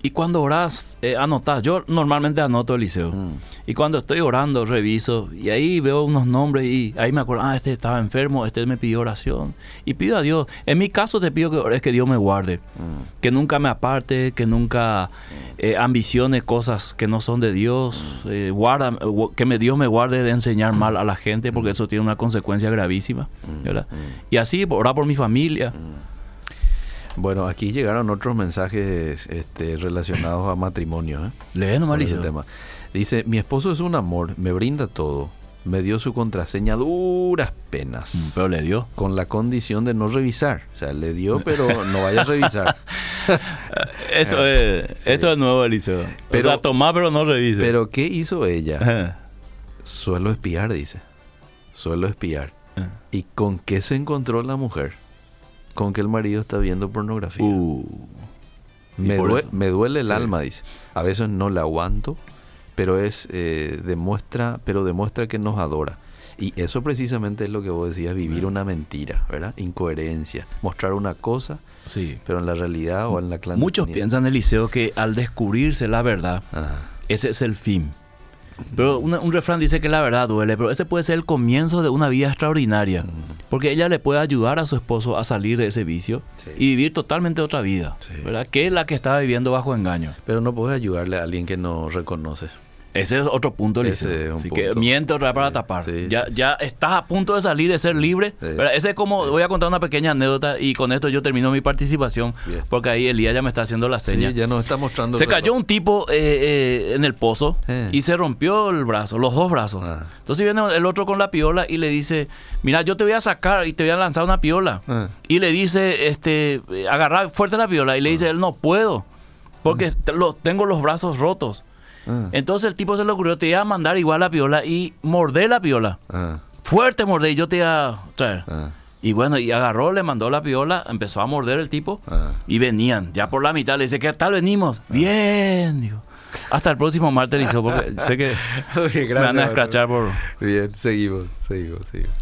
S2: Y cuando orás, eh, anotás. Yo normalmente anoto Eliseo.
S1: Mm.
S2: Y cuando estoy orando, reviso. Y ahí veo unos nombres y ahí me acuerdo, ah, este estaba enfermo, este me pidió oración. Y pido a Dios. En mi caso te pido que ores que Dios me guarde.
S1: Mm.
S2: Que nunca me aparte, que nunca eh, ambicione cosas que no son de Dios. eh, guarda, gu- que me, Dios me guarde de enseñar mal a la gente, porque eso tiene una consecuencia gravísima. ¿verdad? Y así, orar por mi familia.
S1: Bueno, aquí llegaron otros mensajes este, relacionados a matrimonio. ¿eh?
S2: Lee nomás,
S1: ese tema. Dice, mi esposo es un amor, me brinda todo, me dio su contraseña duras penas.
S2: Mm, Pero le dio.
S1: con la condición de no revisar. O sea, le dio, pero no vaya a revisar.
S2: Esto, es, esto es nuevo, Eliseo.
S1: Pero-
S2: o sea, tomá, pero no revise.
S1: Pero ¿qué hizo ella? Suelo espiar, dice. Suelo espiar. ¿Y con qué se encontró la mujer? Con que el marido está viendo pornografía.
S2: Uh,
S1: me,
S2: y por
S1: due-
S2: eso-
S1: me duele el
S2: Sí.
S1: alma, dice. A veces no la aguanto, pero es eh, demuestra, pero demuestra que nos adora. Y eso precisamente es lo que vos decías, vivir una mentira, ¿verdad? Incoherencia. Mostrar una cosa,
S2: sí.
S1: pero en la realidad o en la clandestinidad.
S2: Muchos piensan, Eliseo, que al descubrirse la verdad,
S1: Ajá.
S2: ese es el fin. Pero una- un refrán dice que la verdad duele, pero ese puede ser el comienzo de una vida extraordinaria. Porque ella le puede ayudar a su esposo a salir de ese vicio
S1: Sí.
S2: y vivir totalmente otra vida.
S1: Sí.
S2: ¿Verdad? Que es la que estaba viviendo bajo engaño.
S1: Pero no puedes ayudarle a alguien que no reconoce.
S2: Ese es otro punto, Liceo.
S1: Ese es un
S2: Así que
S1: punto.
S2: miente otra vez para tapar.
S1: sí,
S2: ya,
S1: sí.
S2: ya estás a punto de salir, de ser libre.
S1: Sí.
S2: Pero ese es como, voy a contar una pequeña anécdota y con esto yo termino mi participación.
S1: Bien.
S2: Porque ahí Elías ya me está haciendo la seña.
S1: Ya nos está mostrando.
S2: Se cayó un tipo eh, eh, en el pozo
S1: Eh.
S2: y se rompió el brazo, los dos brazos.
S1: Ah.
S2: Entonces viene el otro con la piola y le dice, mira, yo te voy a sacar y te voy a lanzar una piola.
S1: Ah.
S2: Y le dice, este, agarrar fuerte la piola y le dice, él no puedo, porque te- lo- tengo los brazos rotos.
S1: Ah,
S2: Entonces el tipo se le ocurrió, te iba a mandar igual la piola y morder la piola.
S1: ah,
S2: Fuerte morder y yo te iba a traer.
S1: ah,
S2: Y bueno, y agarró, le mandó la piola, empezó a morder el tipo y venían, ya por la mitad, le dice, ¿qué tal venimos? Bien, digo. Hasta el próximo martes, porque sé que
S1: Oye,
S2: me van a escrachar por...
S1: Bien, seguimos, seguimos, seguimos.